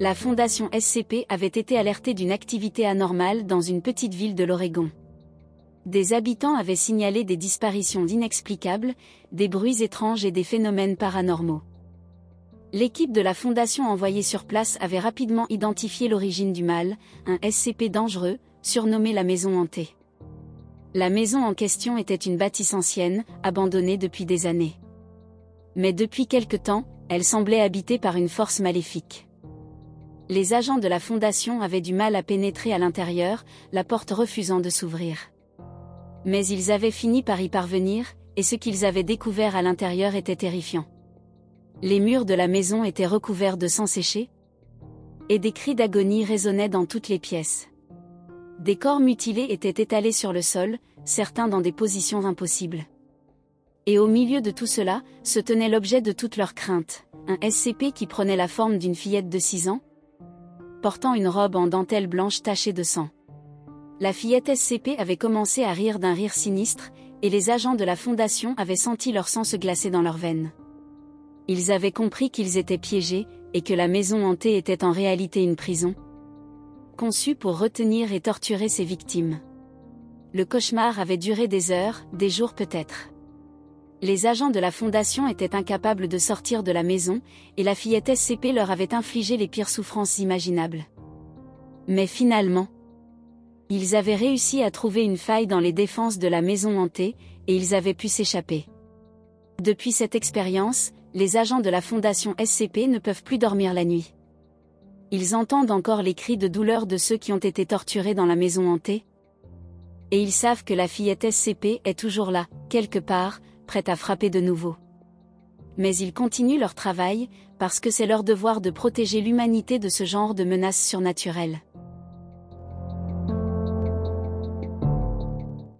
La fondation SCP avait été alertée d'une activité anormale dans une petite ville de l'Oregon. Des habitants avaient signalé des disparitions inexplicables, des bruits étranges et des phénomènes paranormaux. L'équipe de la fondation envoyée sur place avait rapidement identifié l'origine du mal, un SCP dangereux, surnommé la maison hantée. La maison en question était une bâtisse ancienne, abandonnée depuis des années. Mais depuis quelque temps, elle semblait habitée par une force maléfique. Les agents de la fondation avaient du mal à pénétrer à l'intérieur, la porte refusant de s'ouvrir. Mais ils avaient fini par y parvenir, et ce qu'ils avaient découvert à l'intérieur était terrifiant. Les murs de la maison étaient recouverts de sang séché, et des cris d'agonie résonnaient dans toutes les pièces. Des corps mutilés étaient étalés sur le sol, certains dans des positions impossibles. Et au milieu de tout cela, se tenait l'objet de toute leur crainte, un SCP qui prenait la forme d'une fillette de 6 ans, portant une robe en dentelle blanche tachée de sang. La fillette SCP avait commencé à rire d'un rire sinistre, et les agents de la fondation avaient senti leur sang se glacer dans leurs veines ils avaient compris qu'ils étaient piégés, et que la maison hantée était en réalité une prison. Conçue pour retenir et torturer ses victimes. Le cauchemar avait duré des heures, des jours peut-être. Les agents de la fondation étaient incapables de sortir de la maison, et la fillette SCP leur avait infligé les pires souffrances imaginables. Mais finalement, ils avaient réussi à trouver une faille dans les défenses de la maison hantée, et ils avaient pu s'échapper. Depuis cette expérience, les agents de la fondation SCP ne peuvent plus dormir la nuit. Ils entendent encore les cris de douleur de ceux qui ont été torturés dans la maison hantée. Et ils savent que la fillette SCP est toujours là, quelque part, prête à frapper de nouveau. Mais ils continuent leur travail, parce que c'est leur devoir de protéger l'humanité de ce genre de menaces surnaturelles.